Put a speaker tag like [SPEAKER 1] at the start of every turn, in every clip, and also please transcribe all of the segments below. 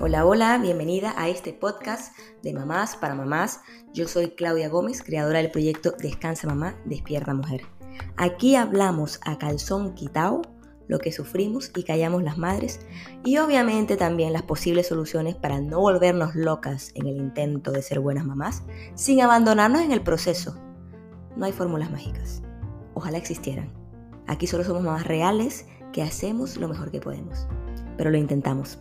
[SPEAKER 1] Hola, hola, bienvenida a este podcast de Mamás para Mamás. Yo soy Claudia Gómez, creadora del proyecto Descansa Mamá, Despierta Mujer. Aquí hablamos a calzón quitao lo que sufrimos y callamos las madres y obviamente también las posibles soluciones para no volvernos locas en el intento de ser buenas mamás sin abandonarnos en el proceso. No hay fórmulas mágicas. Ojalá existieran. Aquí solo somos mamás reales que hacemos lo mejor que podemos. Pero lo intentamos.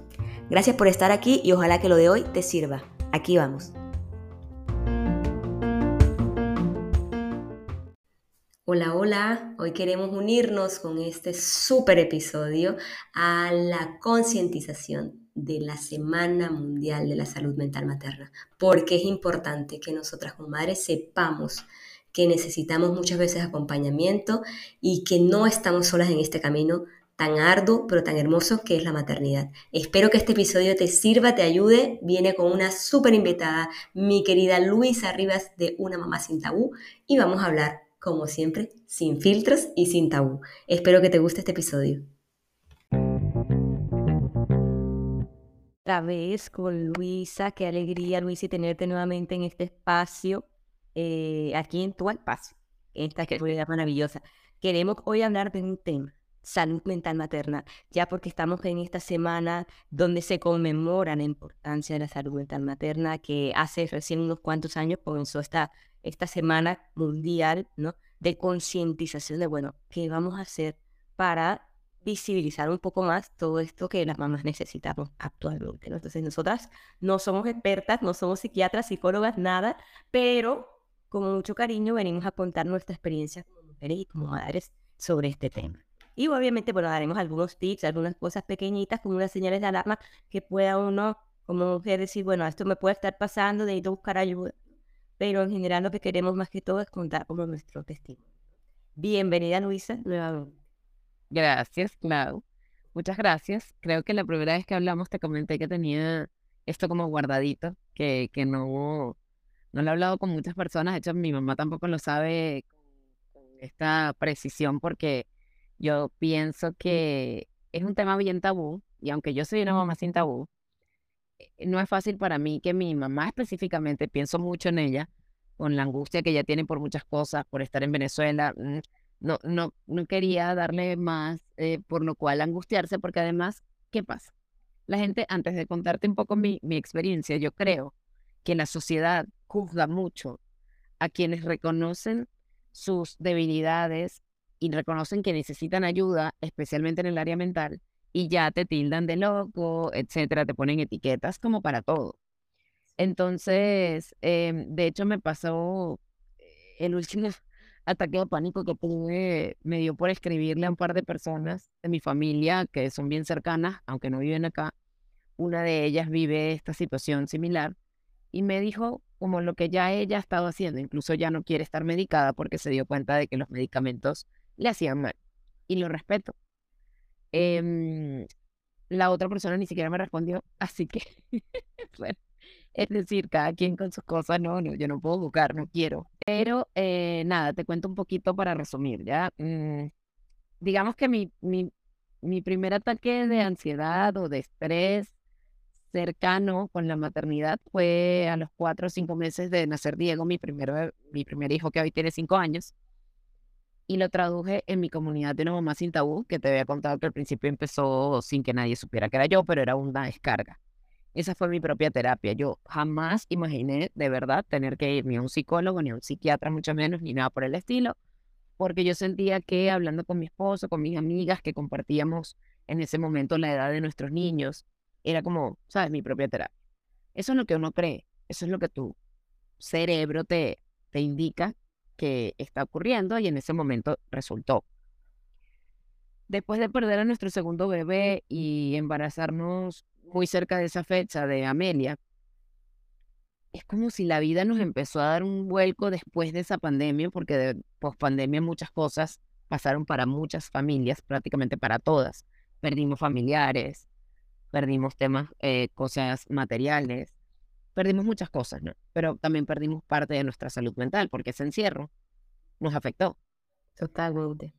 [SPEAKER 1] Gracias por estar aquí y ojalá que lo de hoy te sirva. Aquí vamos. Hola, hola. Hoy queremos unirnos con este súper episodio a la concientización de la Semana Mundial de la Salud Mental Materna, porque es importante que nosotras como madres sepamos que necesitamos muchas veces acompañamiento y que no estamos solas en este camino tan arduo pero tan hermoso que es la maternidad. Espero que este episodio te sirva, te ayude. Viene con una súper invitada, mi querida Luisa Rivas de Una Mamá Sin Tabú y vamos a hablar, como siempre, sin filtros y sin tabú. Espero que te guste este episodio. Otra vez con Luisa, qué alegría Luisa tenerte nuevamente en este espacio, eh, aquí en tu espacio, esta fue maravillosa. Queremos hoy hablar de un tema salud mental materna, ya porque estamos en esta semana donde se conmemora la importancia de la salud mental materna, que hace recién unos cuantos años comenzó esta, esta semana mundial ¿no? de concientización de, bueno, ¿qué vamos a hacer para visibilizar un poco más todo esto que las mamás necesitamos actualmente? Entonces, nosotras no somos expertas, no somos psiquiatras, psicólogas, nada, pero con mucho cariño venimos a contar nuestra experiencia como mujeres y como madres sobre este tema. Y obviamente, bueno, daremos algunos tips, algunas cosas pequeñitas, como unas señales de alarma que pueda uno, como mujer, decir, bueno, esto me puede estar pasando, necesito buscar ayuda. Pero en general lo que queremos más que todo es contar como nuestro testimonio. Bienvenida, Luisa, nuevamente.
[SPEAKER 2] Gracias, Clau. Muchas gracias. Creo que la primera vez que hablamos te comenté que tenía esto como guardadito, que, que no, no lo he hablado con muchas personas. De hecho, mi mamá tampoco lo sabe con esta precisión porque yo pienso que es un tema bien tabú y aunque yo soy una mamá sin tabú, eh, no es fácil para mí que mi mamá específicamente, pienso mucho en ella, con la angustia que ella tiene por muchas cosas, por estar en Venezuela, mm, no, no, no quería darle más eh, por lo cual angustiarse, porque además, ¿qué pasa? La gente, antes de contarte un poco mi, mi experiencia, yo creo que la sociedad juzga mucho a quienes reconocen sus debilidades y reconocen que necesitan ayuda, especialmente en el área mental, y ya te tildan de loco, etcétera, te ponen etiquetas como para todo. Entonces, em, de hecho, me pasó eh, el último ataque de pánico que tuve, me dio por escribirle a un par de personas de mi familia que son bien cercanas, aunque no viven acá. Una de ellas vive esta situación similar y me dijo como lo que ya ella ha estado haciendo, incluso ya no quiere estar medicada porque se dio cuenta de que los medicamentos le hacían mal. Y lo respeto. Em, la otra persona ni siquiera me respondió, así que, bueno, es decir, cada quien con sus cosas, no, no, yo no puedo buscar, no quiero. Pero eh, nada, te cuento un poquito para resumir, ¿ya? Mm, digamos que mi, mi, mi primer ataque de ansiedad o de estrés cercano con la maternidad fue a los cuatro o cinco meses de nacer Diego, mi, primero, mi primer hijo que hoy tiene cinco años y lo traduje en mi comunidad de una mamá sin tabú, que te había contado que al principio empezó sin que nadie supiera que era yo, pero era una descarga. Esa fue mi propia terapia. Yo jamás imaginé de verdad tener que ir ni a un psicólogo, ni a un psiquiatra, mucho menos, ni nada por el estilo, porque yo sentía que hablando con mi esposo, con mis amigas que compartíamos en ese momento la edad de nuestros niños, era como, ¿sabes? Mi propia terapia. Eso es lo que uno cree, eso es lo que tu cerebro te, te indica que está ocurriendo y en ese momento resultó. Después de perder a nuestro segundo bebé y embarazarnos muy cerca de esa fecha de Amelia, es como si la vida nos empezó a dar un vuelco después de esa pandemia, porque de pospandemia muchas cosas pasaron para muchas familias, prácticamente para todas. Perdimos familiares, perdimos temas, eh, cosas materiales, perdimos muchas cosas, ¿no? Pero también perdimos parte de nuestra salud mental porque ese encierro nos afectó.
[SPEAKER 1] Totalmente.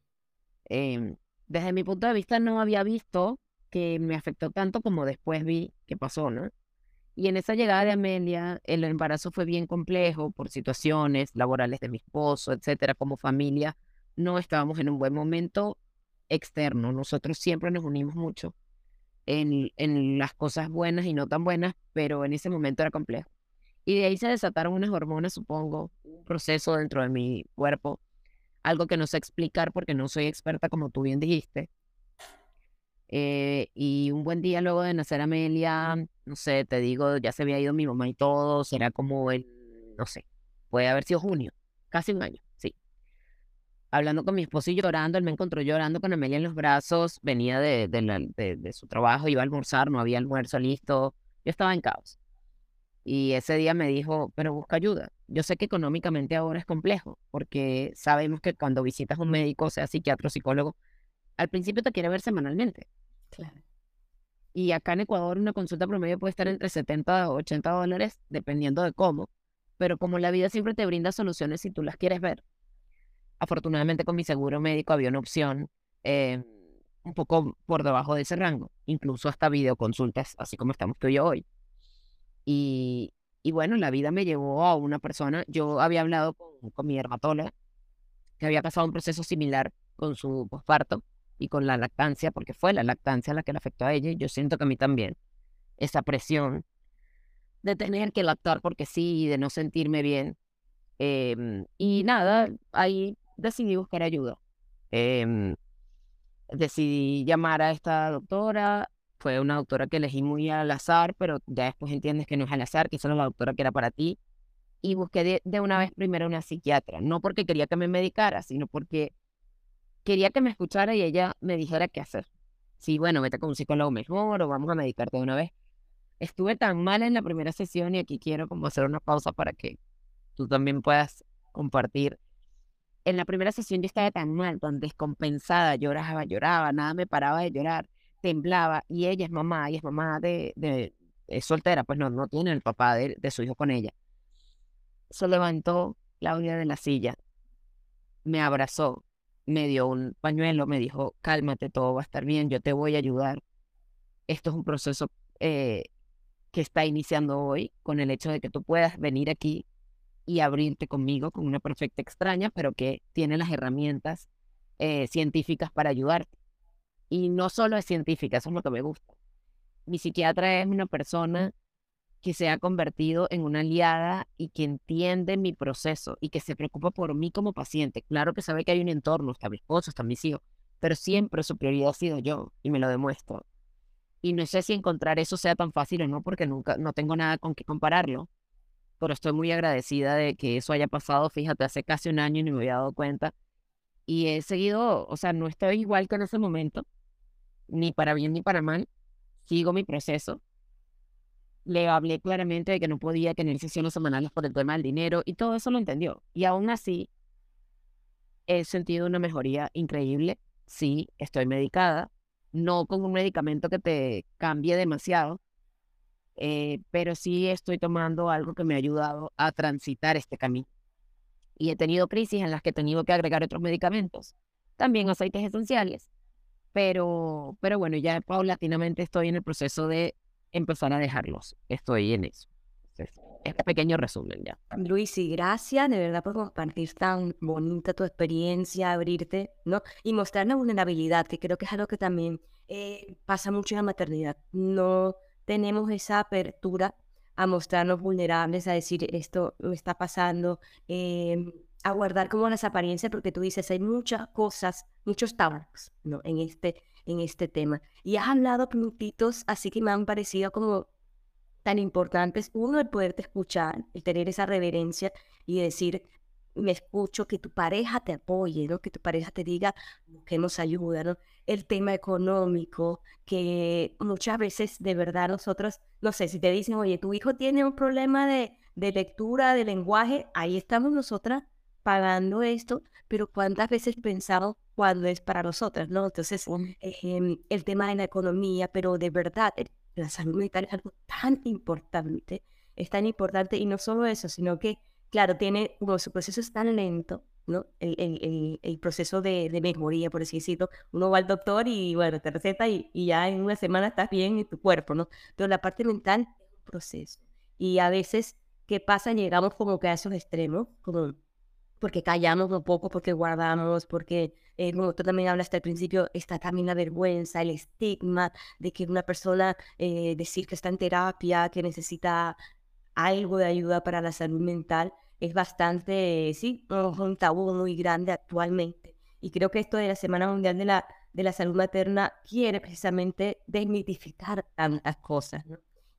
[SPEAKER 2] Em, desde mi punto de vista no había visto que me afectó tanto como después vi que pasó, ¿no? Y en esa llegada de Amelia, el embarazo fue bien complejo por situaciones laborales de mi esposo, etcétera, como familia. No estábamos en un buen momento externo. Nosotros siempre nos unimos mucho en, en las cosas buenas y no tan buenas, pero en ese momento era complejo. Y de ahí se desataron unas hormonas, supongo, un proceso dentro de mi cuerpo, algo que no sé explicar porque no soy experta, como tú bien dijiste. Eh, y un buen día luego de nacer Amelia, no sé, te digo, ya se había ido mi mamá y todo, será como el, no sé, puede haber sido junio, casi un año. Hablando con mi esposo y llorando, él me encontró llorando con Amelia en los brazos, venía de, de, de su trabajo, iba a almorzar, no había almuerzo listo, yo estaba en caos. Y ese día me dijo, pero busca ayuda. Yo sé que económicamente ahora es complejo, porque sabemos que cuando visitas a un médico, sea psiquiatra o psicólogo, al principio te quiere ver semanalmente. Claro. Y acá en Ecuador una consulta promedio puede estar entre 70 o 80 dólares, dependiendo de cómo. Pero como la vida siempre te brinda soluciones si tú las quieres ver. Afortunadamente con mi seguro médico había una opción eh, un poco por debajo de ese rango, incluso hasta videoconsultas, así como estamos tú y yo hoy. Y, y bueno, la vida me llevó a una persona, yo había hablado con, con mi dermatóloga, que había pasado un proceso similar con su posparto y con la lactancia, porque fue la lactancia la que le afectó a ella, y yo siento que a mí también, esa presión de tener que lactar porque sí, de no sentirme bien. Em, y nada, ahí decidí buscar ayuda. Em, decidí llamar a esta doctora, fue una doctora que elegí muy al azar, pero ya después entiendes que no es al azar, que solo la doctora que era para ti. Y busqué de, una vez primero una psiquiatra, no porque quería que me medicara, sino porque quería que me escuchara y ella me dijera qué hacer. Sí, bueno, vete con un psicólogo mejor o vamos a medicarte de una vez. Estuve tan mal en la primera sesión y aquí quiero como hacer una pausa para que tú también puedas compartir. En la primera sesión yo estaba tan mal, tan descompensada, lloraba, lloraba, nada me paraba de llorar temblaba y ella es mamá, y es mamá de, de es soltera, pues no, no tiene el papá de, de su hijo con ella. Se levantó Claudia de la silla, me abrazó, me dio un pañuelo, me dijo, cálmate, todo va a estar bien, yo te voy a ayudar. Esto es un proceso eh, que está iniciando hoy con el hecho de que tú puedas venir aquí y abrirte conmigo con una perfecta extraña, pero que tiene las herramientas eh, científicas para ayudarte. Y no solo es científica, eso es lo que me gusta. Mi psiquiatra es una persona que se ha convertido en una aliada y que entiende mi proceso y que se preocupa por mí como paciente. Claro que sabe que hay un entorno, está mi esposo, está mis hijos, pero siempre su prioridad ha sido yo y me lo demuestro. Y no sé si encontrar eso sea tan fácil o no, porque nunca, no tengo nada con qué compararlo, pero estoy muy agradecida de que eso haya pasado, fíjate, hace casi un año y no me había dado cuenta. Y he seguido, o sea, no estoy igual que en ese momento, ni para bien ni para mal, sigo mi proceso. Le hablé claramente de que no podía tener sesiones semanales por el tema del dinero y todo eso lo entendió. Y aún así, he sentido una mejoría increíble. Sí, estoy medicada, no con un medicamento que te cambie demasiado, eh, pero sí estoy tomando algo que me ha ayudado a transitar este camino. Y he tenido crisis en las que he tenido que agregar otros medicamentos, también aceites esenciales, pero, pero bueno, ya paulatinamente estoy en el proceso de empezar a dejarlos. Estoy en eso. es un pequeño resumen ya.
[SPEAKER 1] Luis, y gracias de verdad por compartir tan bonita tu experiencia, abrirte, ¿no? Y mostrar la vulnerabilidad, que creo que es algo que también eh, pasa mucho en la maternidad. No tenemos esa apertura a mostrarnos vulnerables, a decir esto me está pasando, eh, a guardar como las apariencias, porque tú dices, hay muchas cosas, muchos tabús ¿no? en, este, en este tema. Y has hablado puntitos así que me han parecido como tan importantes. Uno, el poderte escuchar, el tener esa reverencia y decir, me escucho, que tu pareja te apoye, ¿no? que tu pareja te diga, que nos ayuda, ¿no? el tema económico, que muchas veces de verdad nosotros, no sé, si te dicen, oye, tu hijo tiene un problema de, de lectura, de lenguaje, ahí estamos nosotras pagando esto, pero cuántas veces pensamos cuando es para nosotras, ¿no? Entonces, em, el tema de la economía, pero de verdad, la salud mental es algo tan importante, es tan importante, y no solo eso, sino que, claro, tiene, como su proceso es tan lento, ¿no? El, el, proceso de, de, mejoría, por así decirlo. Uno va al doctor y, bueno, te receta y, y, ya en una semana estás bien en tu cuerpo, ¿no? Pero la parte mental es un proceso. Y a veces, ¿qué pasa? Llegamos como que a esos extremos, como porque callamos un poco, porque guardamos, porque, eh, como tú también hablaste al principio, está también la vergüenza, el estigma de que una persona eh, decir que está en terapia, que necesita algo de ayuda para la salud mental, es bastante, sí, un tabú muy grande actualmente. Y creo que esto de la Semana Mundial de la, de la Salud Materna quiere precisamente desmitificar tantas cosas.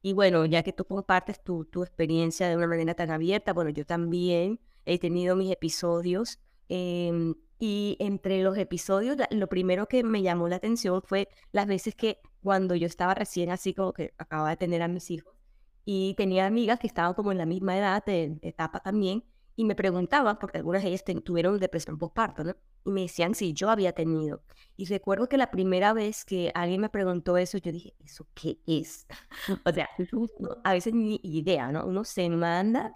[SPEAKER 1] Y bueno, ya que tú compartes tu, tu experiencia de una manera tan abierta, bueno, yo también he tenido mis episodios. Em, y entre los episodios, lo primero que me llamó la atención fue las veces que cuando yo estaba recién así como que acababa de tener a mis hijos y tenía amigas que estaban como en la misma edad, de, etapa también, y me preguntaban, porque algunas de ellas tuvieron depresión postparto, ¿no? Y me decían si yo había tenido. Y recuerdo que la primera vez que alguien me preguntó eso, yo dije, ¿eso qué es? o sea, a veces ni idea, ¿no? Uno se manda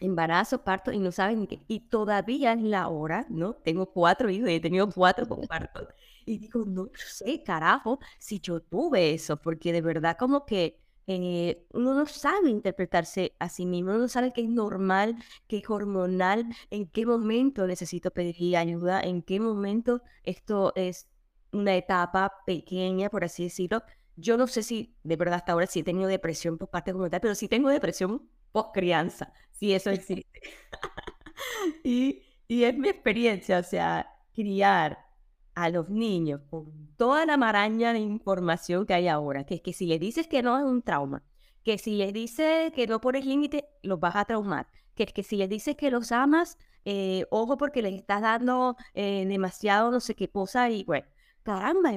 [SPEAKER 1] embarazo, parto y no saben ni qué. Y todavía es la hora, ¿no? Tengo cuatro hijos y he tenido cuatro con parto. Y digo, no sé, carajo, si yo tuve eso, porque de verdad como que eh, uno no sabe interpretarse a sí mismo, uno no sabe qué es normal, qué es hormonal, en qué momento necesito pedir ayuda, en qué momento esto es una etapa pequeña, por así decirlo. Yo no sé si de verdad hasta ahora sí he tenido depresión por parte tal, pero sí tengo depresión post crianza, si eso existe. y, y es mi experiencia, o sea, criar a los niños con toda la maraña de información que hay ahora, que es que si les dices que no es un trauma, que si les dices que no pones límite, los vas a traumar, que es que si les dices que los amas, eh, ojo porque les estás dando eh, demasiado no sé qué cosa y bueno, caramba,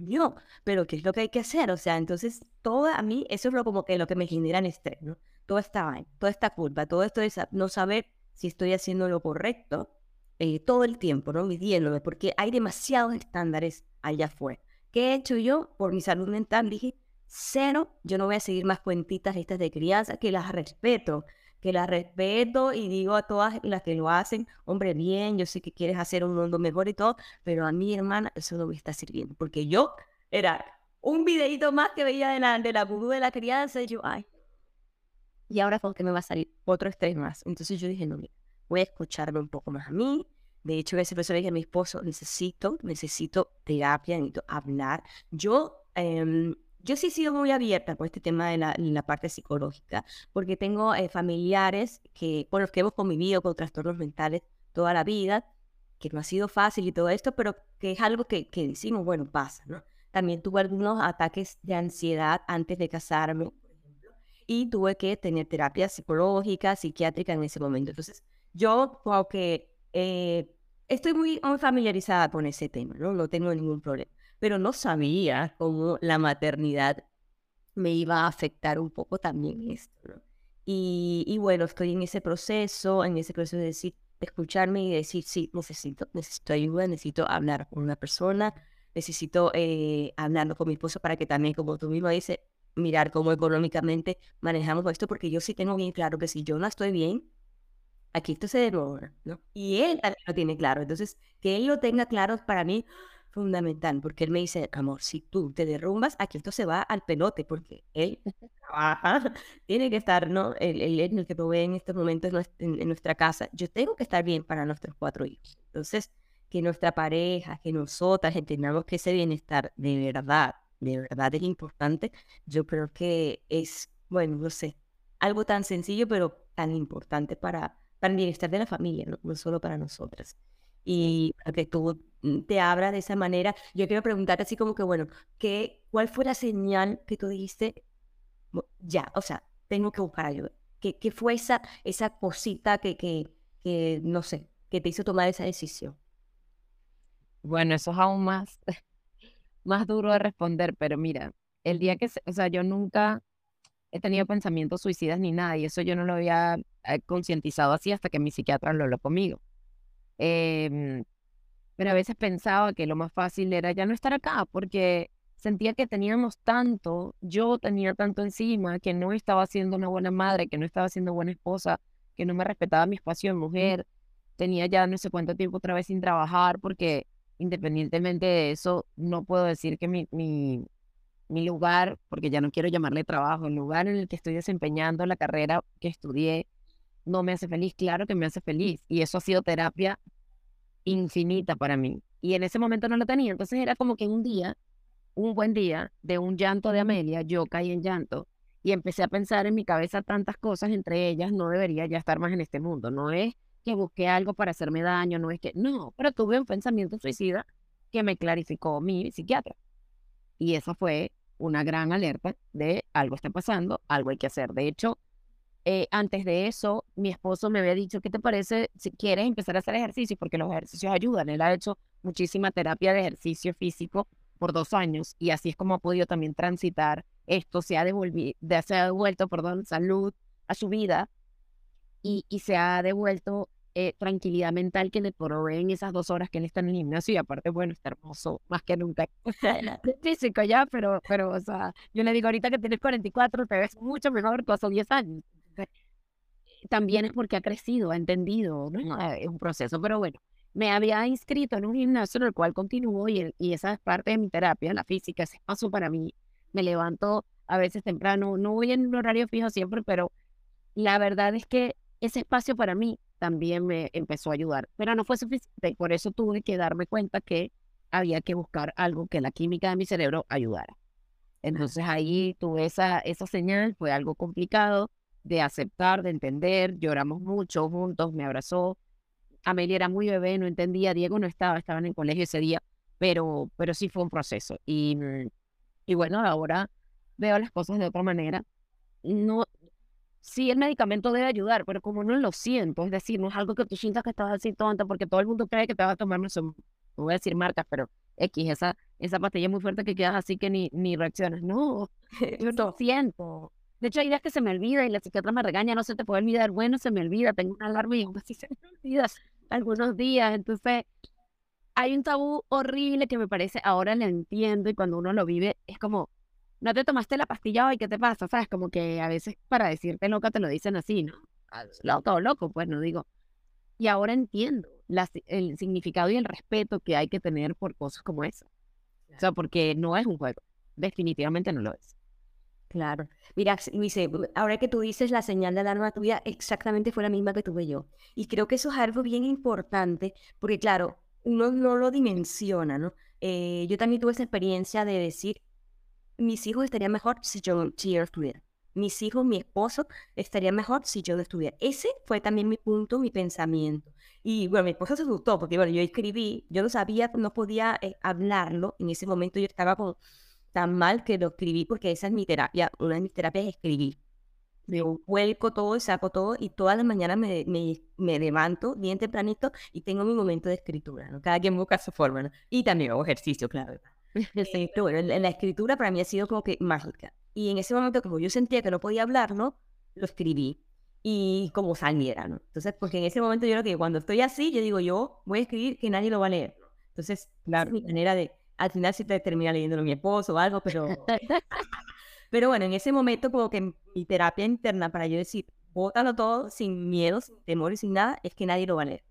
[SPEAKER 1] yo pero ¿qué es lo que hay que hacer? O sea, entonces todo a mí, eso es lo como que lo que me genera estrés, ¿no? Toda esta toda esta culpa, todo esto de no saber si estoy haciendo lo correcto, eh, todo el tiempo, ¿no? Midiéndome, porque hay demasiados estándares allá afuera. ¿Qué he hecho yo por mi salud mental? Dije, cero, yo no voy a seguir más cuentitas estas de crianza, que las respeto, que las respeto y digo a todas las que lo hacen, hombre, bien, yo sé que quieres hacer un mundo mejor y todo, pero a mi hermana eso no me está sirviendo, porque yo era un videito más que veía de la, de la de la crianza y yo, ay, y ahora con que me va a salir otro estrés más. Entonces yo dije, no, mira, voy a escucharme un poco más a mí. De hecho, ese profesor le dije a mi esposo, necesito, necesito terapia, necesito hablar. Yo, eh, yo sí he sido muy abierta por este tema de la, la parte psicológica, porque tengo eh, familiares que, con los que hemos convivido con trastornos mentales toda la vida, que no ha sido fácil y todo esto, pero que es algo que, que decimos, bueno, pasa, ¿no? También tuve algunos ataques de ansiedad antes de casarme, por ejemplo, y tuve que tener terapia psicológica, psiquiátrica en ese momento. Entonces, yo como que eh, estoy muy, familiarizada con ese tema, ¿no? No tengo ningún problema, pero no sabía cómo la maternidad me iba a afectar un poco también esto, y, bueno, estoy en ese proceso, en ese proceso de decir, escucharme y decir, sí, necesito, necesito ayuda, necesito hablar con una persona, necesito eh, hablarlo con mi esposo para que también, como tú mismo dices, mirar cómo económicamente manejamos esto, porque yo sí tengo bien claro que si yo no estoy bien, aquí esto se derrumba, ¿no? Y él también lo tiene claro. Entonces, que él lo tenga claro es para mí fundamental, porque él me dice, amor, si tú te derrumbas, aquí esto se va al pelote, porque él trabaja, tiene que estar, ¿no? Él, es el que provee en estos momentos en, nuestra casa. Yo tengo que estar bien para nuestros cuatro hijos. Entonces, que nuestra pareja, que nosotras entendamos que ese bienestar de verdad, de verdad es importante, yo creo que es, bueno, no sé, algo tan sencillo, pero tan importante para, para el bienestar de la familia, no, solo para nosotras. Y para que tú mm, te abras de esa manera, yo quiero preguntarte así como que, bueno, ¿qué, ¿cuál fue la señal que tú dijiste? Ya, o sea, tengo que buscar ayuda. ¿Qué, qué fue esa, esa cosita que, que, que, no sé, que te hizo tomar esa decisión?
[SPEAKER 2] Bueno, eso es aún más, más duro de responder, pero mira, el día que, o sea, yo nunca he tenido pensamientos suicidas ni nada, y eso yo no lo había eh, concientizado así hasta que mi psiquiatra lo habló conmigo. Em, pero a veces pensaba que lo más fácil era ya no estar acá, porque sentía que teníamos tanto, yo tenía tanto encima, que no estaba siendo una buena madre, que no estaba siendo buena esposa, que no me respetaba mi espacio de mujer, tenía ya no sé cuánto tiempo otra vez sin trabajar, porque independientemente de eso, no puedo decir que mi, mi, mi lugar, porque ya no quiero llamarle trabajo, el lugar en el que estoy desempeñando la carrera que estudié, no me hace feliz. Claro que me hace feliz. Y eso ha sido terapia infinita para mí. Y en ese momento no lo tenía. Entonces era como que un día, un buen día, de un llanto de Amelia, yo caí en llanto y empecé a pensar en mi cabeza tantas cosas, entre ellas, no debería ya estar más en este mundo. No es que busqué algo para hacerme daño, no es que, no, pero tuve un pensamiento suicida que me clarificó mi psiquiatra. Y eso fue una gran alerta de algo está pasando, algo hay que hacer. De hecho, eh, antes de eso, mi esposo me había dicho, ¿qué te parece si quieres empezar a hacer ejercicio? Porque los ejercicios ayudan. Él ha hecho muchísima terapia de ejercicio físico por dos años y así es como ha podido también transitar esto, se ha, se ha devuelto, perdón, salud a su vida y se ha devuelto eh, tranquilidad mental que le proveen esas dos horas que él está en el gimnasio y aparte, bueno, está hermoso más que nunca. físico ya, pero, pero, o sea, yo le digo ahorita que tienes 44, te ves mucho mejor que hace 10 años. también es porque ha crecido, ha entendido, ¿no? Ah, es un proceso, pero bueno, me había inscrito en un gimnasio en el cual continúo y, y esa es parte de mi terapia, la física, ese paso para mí. Me levanto a veces temprano, no voy en un horario fijo siempre, pero la verdad es que ese espacio para mí también me empezó a ayudar, pero no fue suficiente y por eso tuve que darme cuenta que había que buscar algo que la química de mi cerebro ayudara. Entonces ahí tuve esa, esa señal, fue algo complicado de aceptar, de entender, lloramos mucho juntos, me abrazó. Amelia era muy bebé, no entendía, Diego no estaba, estaba en el colegio ese día, pero, pero sí fue un proceso. Y, y bueno, ahora veo las cosas de otra manera. No, sí el medicamento debe ayudar, pero como no lo siento, es decir, no es algo que tú sientas que estás así tonta, porque todo el mundo cree que te vas a tomar, no, no voy a decir marcas, pero X, esa, esa pastilla muy fuerte que quedas así que ni, ni reaccionas. No, yo lo siento. De hecho, hay días que se me olvida y la psiquiatra me regaña, no se te puede olvidar. Bueno, se me olvida, tengo una alarma y aún así se me olvida algunos días. Entonces, hay un tabú horrible que me parece, ahora lo entiendo y cuando uno lo vive, es como, no te tomaste la pastilla hoy, ¿qué te pasa? ¿Sabes? Como que a veces para decirte loca te lo dicen así, ¿no? Loco loco, pues no digo. Y ahora entiendo el significado y el respeto que hay que tener por cosas como esa. O sea, porque no es un juego. Definitivamente no lo es.
[SPEAKER 1] Claro. Mira, Luis, ahora que tú dices la señal de alarma tuya, exactamente fue la misma que tuve yo. Y creo que eso es algo bien importante, porque claro, uno no lo dimensiona, ¿no? Eh, yo también tuve esa experiencia de decir, mis hijos estarían mejor si yo, si yo estuviera. Mis hijos, mi esposo estaría mejor si yo no estuviera. Ese fue también mi punto, mi pensamiento. Y bueno, mi esposo se asustó porque bueno, yo escribí, yo no sabía, no podía eh, hablarlo. En ese momento yo estaba con, tan mal que lo escribí porque esa es mi terapia. Una de mis terapias es escribir. Me vuelco todo, saco todo y todas las mañanas me, me, me, levanto bien tempranito y tengo mi momento de escritura. ¿no? Cada quien busca su forma. Y también hago ejercicio, claro. en la escritura para mí ha sido como que mágica. Y en ese momento, como yo sentía que no podía hablar, ¿no? Lo escribí. Y como saliera, ¿no? Entonces, porque en ese momento yo lo que cuando estoy así, yo digo, yo voy a escribir que nadie lo va a leer. Entonces, claro, mi manera de, al final sí te termina leyéndolo mi esposo o algo, pero... pero bueno, en ese momento como que mi terapia interna para yo decir, bótalo todo sin miedo, sin temor y sin nada, es que nadie lo va a leer.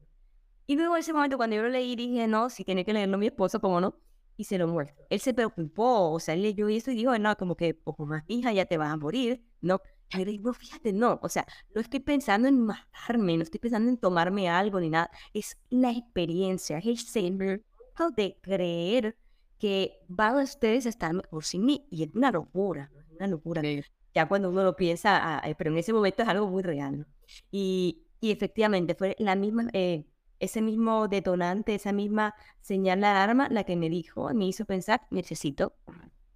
[SPEAKER 1] Y luego en ese momento cuando yo lo leí dije, no, si tiene que leerlo mi esposo, ¿cómo no? Y se lo muestro. Él se preocupó, o sea, él leyó eso y dijo, no, como que poco más hija ya te vas a morir, no. Pero digo, fíjate, no, o sea, no estoy pensando en matarme, no estoy pensando en tomarme algo ni nada, es la experiencia, es el sentimiento de creer que van a ustedes a estar mejor sin mí, y es una locura, es una locura. Ya cuando uno lo piensa, ah, eh, pero en ese momento es algo muy real, Y, y efectivamente fue la misma, eh, ese mismo detonante, esa misma señal de alarma, la que me dijo, me hizo pensar, necesito,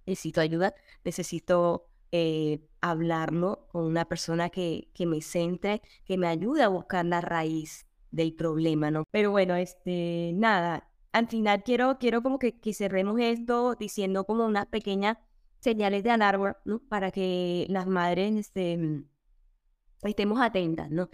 [SPEAKER 1] necesito ayuda, necesito eh, hablarlo con una persona que, que me centre, que me ayude a buscar la raíz del problema, ¿no? Pero bueno, este, nada, al final quiero, quiero como que, que cerremos esto diciendo como unas pequeñas señales de alarma, ¿no? Para que las madres este, estemos atentas, ¿no?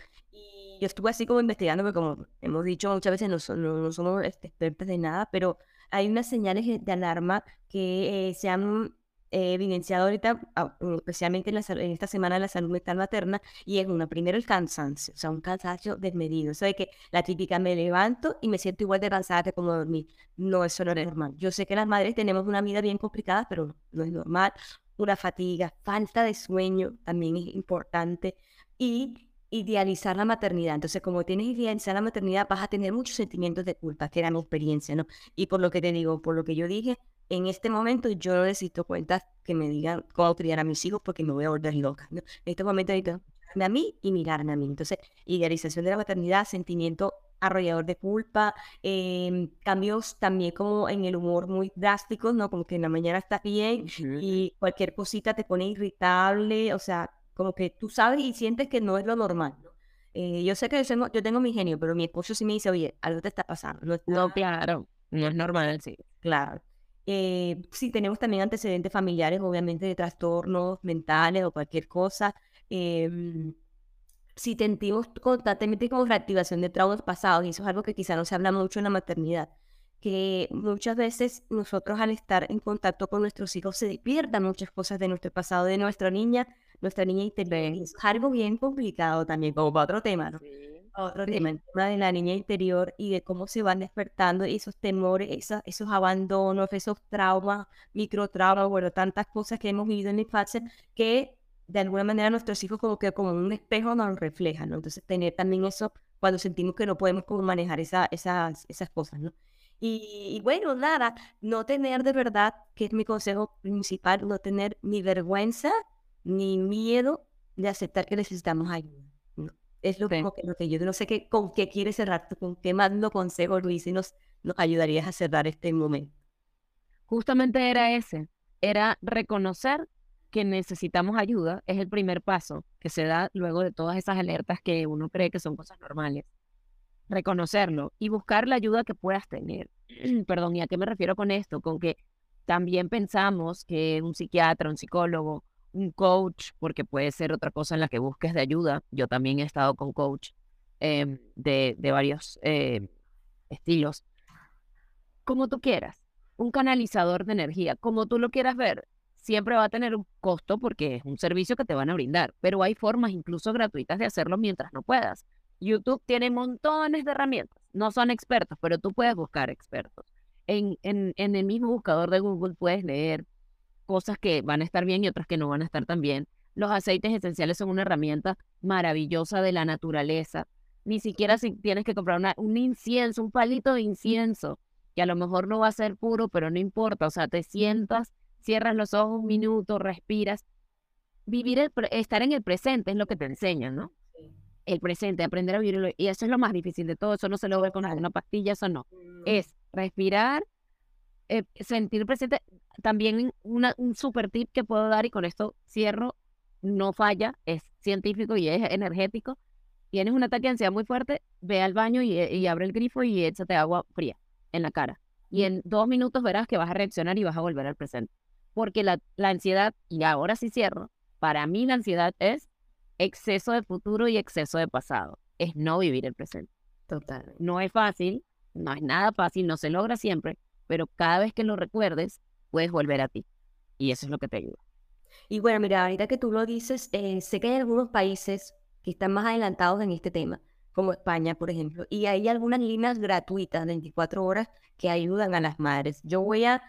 [SPEAKER 1] Yo estuve así como investigando, porque como hemos dicho muchas veces, no, no, somos este, expertos de nada, pero hay unas señales de alarma que eh, se han he evidenciado ahorita, ah, especialmente en, la, en, esta semana de la salud mental materna, y es una, primero el cansancio, o sea, un cansancio desmedido. Eso de que la típica me levanto y me siento igual de cansada que como dormir. No, eso no es normal. Yo sé que las madres tenemos una vida bien complicada, pero no es normal. Una fatiga, falta de sueño también es importante. Y idealizar la maternidad. Entonces, como tienes idealizar la maternidad, vas a tener muchos sentimientos de culpa, que era mi experiencia, ¿no? Y por lo que te digo, por lo que yo dije, en este momento yo no necesito cuentas que me digan cómo criar a mis hijos porque me voy a volver loca. ¿no? En este momento necesito mirarme a mí y mirarme a mí. Entonces, idealización de la maternidad, sentimiento arrollador de culpa, em, cambios también como en el humor muy drásticos, ¿no? Como que en la mañana estás bien y cualquier cosita te pone irritable, o sea, como que tú sabes y sientes que no es lo normal. ¿no? Eh, yo sé que yo tengo, yo tengo mi genio, pero mi esposo sí me dice, oye, algo te está pasando.
[SPEAKER 2] No, no claro, no es normal, sí.
[SPEAKER 1] Claro. Eh, sí, tenemos también antecedentes familiares, obviamente, de trastornos mentales o cualquier cosa. Eh, si sentimos constantemente con reactivación de traumas pasados, y eso es algo que quizá no se habla mucho en la maternidad, que muchas veces nosotros al estar en contacto con nuestros hijos se despiertan muchas cosas de nuestro pasado, de nuestra niña, nuestra niña interior. Es algo bien complicado también, como para otro tema, ¿no? otro tema, el tema de la niña interior y de cómo se van despertando esos temores, esos, esos abandonos, esos traumas, microtraumas, bueno, tantas cosas que hemos vivido en la infancia que de alguna manera nuestros hijos como que como un espejo nos reflejan, ¿no? Entonces tener también eso cuando sentimos que no podemos como manejar esa, esas, esas cosas, ¿no? Y, y, bueno, nada, no tener de verdad, que es mi consejo principal, no tener ni vergüenza ni miedo de aceptar que necesitamos ayuda. Es lo, que, lo que yo no sé qué, con qué quieres cerrar, con qué lo consejo, Luis, y nos, nos ayudarías a cerrar este momento.
[SPEAKER 2] Justamente era ese, era reconocer que necesitamos ayuda, es el primer paso que se da luego de todas esas alertas que uno cree que son cosas normales. Reconocerlo y buscar la ayuda que puedas tener. Perdón, ¿y a qué me refiero con esto? Con que también pensamos que un psiquiatra, un psicólogo un coach, porque puede ser otra cosa en la que busques de ayuda. Yo también he estado con coach em, de, de, varios em, estilos. Como tú quieras, un canalizador de energía, como tú lo quieras ver, siempre va a tener un costo porque es un servicio que te van a brindar, pero hay formas incluso gratuitas de hacerlo mientras no puedas. YouTube tiene montones de herramientas, no son expertos, pero tú puedes buscar expertos. En, en, en el mismo buscador de Google puedes leer cosas que van a estar bien y otras que no van a estar tan bien. Los aceites esenciales son una herramienta maravillosa de la naturaleza. Ni siquiera si tienes que comprar una, un incienso, un palito de incienso, que a lo mejor no va a ser puro, pero no importa. O sea, te sientas, cierras los ojos un minuto, respiras. Vivir, el, estar en el presente es lo que te enseñan, ¿no? El presente, aprender a vivirlo. Y eso es lo más difícil de todo. Eso no se lo ve con alguna pastilla, eso no. Mm. Es respirar, eh, sentir presente. También un super tip que puedo dar y con esto cierro, no falla, es científico y es energético. Tienes un ataque de ansiedad muy fuerte, ve al baño y, abre el grifo y échate agua fría en la cara. Y en dos minutos verás que vas a reaccionar y vas a volver al presente. Porque la, la ansiedad, y ahora sí cierro, para mí la ansiedad es exceso de futuro y exceso de pasado. Es no vivir el presente.
[SPEAKER 1] Total.
[SPEAKER 2] No es fácil, no es nada fácil, no se logra siempre, pero cada vez que lo recuerdes, puedes volver a ti. Y eso es lo que te ayuda.
[SPEAKER 1] Y bueno, mira, ahorita que tú lo dices, eh, sé que hay algunos países que están más adelantados en este tema, como España, por ejemplo, y hay algunas líneas gratuitas, 24 horas, que ayudan a las madres. Yo voy a,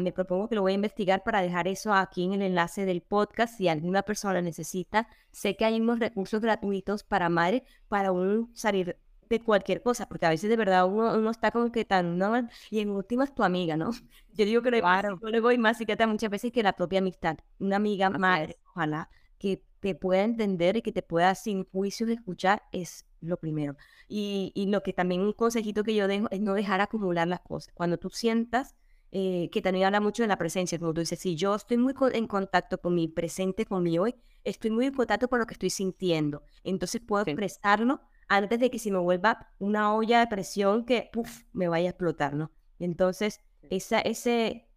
[SPEAKER 1] me propongo que lo voy a investigar para dejar eso aquí en el enlace del podcast. Si alguna persona necesita, sé que hay unos recursos gratuitos para madres para un salir de cualquier cosa, porque a veces de verdad uno, uno está como que tan, ¿no? Y en última es tu amiga, ¿no? Yo digo que le claro. voy más psiquiatra muchas veces que la propia amistad. Una amiga madre, ojalá, que te pueda entender y que te pueda sin juicios escuchar es lo primero. Y, y lo que también un consejito que yo dejo es no dejar acumular las cosas. Cuando tú sientas eh, que también habla mucho de la presencia, como tú dices, si yo estoy muy en contacto con mi presente, con mi hoy, estoy muy en contacto con lo que estoy sintiendo. Entonces puedo expresarlo antes de que se me vuelva una olla de presión que puff, me vaya a explotar, ¿no? Entonces, esa, ese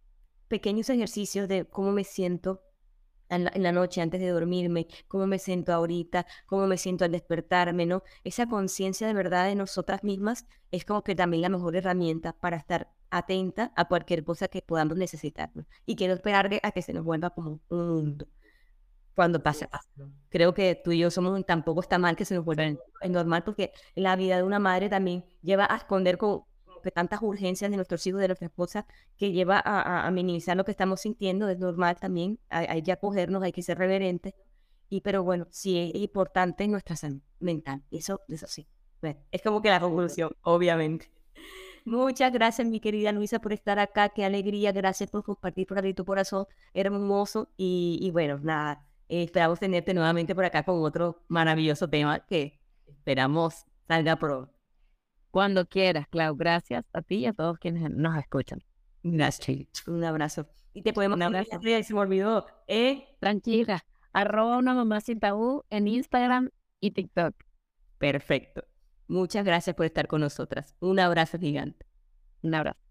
[SPEAKER 1] pequeños ejercicios de cómo me siento en la, noche antes de dormirme, cómo me siento ahorita, cómo me siento al despertarme, ¿no? Esa conciencia de verdad de nosotras mismas es como que también la mejor herramienta para estar atenta a cualquier cosa que podamos necesitar. Y quiero esperar a que se nos vuelva como un mundo cuando pase, Creo que tú y yo somos, tampoco está mal que se nos vuelva es normal porque la vida de una madre también lleva a esconder con, tantas urgencias de nuestros hijos, de nuestra esposa, que lleva a, minimizar lo que estamos sintiendo, es normal también, hay, que acogernos, hay que ser reverentes, y pero bueno, sí es importante nuestra salud mental, eso, eso sí, es como que la conclusión, obviamente. Muchas gracias, mi querida Luisa, por estar acá. Qué alegría. Gracias por compartir por ahí tu corazón hermoso. Y, y bueno, nada, eh, esperamos tenerte nuevamente por acá con otro maravilloso tema que esperamos salga pronto.
[SPEAKER 2] Cuando quieras, Clau. Gracias a ti y a todos quienes nos escuchan.
[SPEAKER 1] Gracias. Un abrazo. Y te podemos... Un abrazo. Se me olvidó.
[SPEAKER 2] Eh, Tranquila. Arroba una mamá sin tabú en Instagram y TikTok.
[SPEAKER 1] Perfecto. Muchas gracias por estar con nosotras. Un abrazo gigante.
[SPEAKER 2] Un abrazo.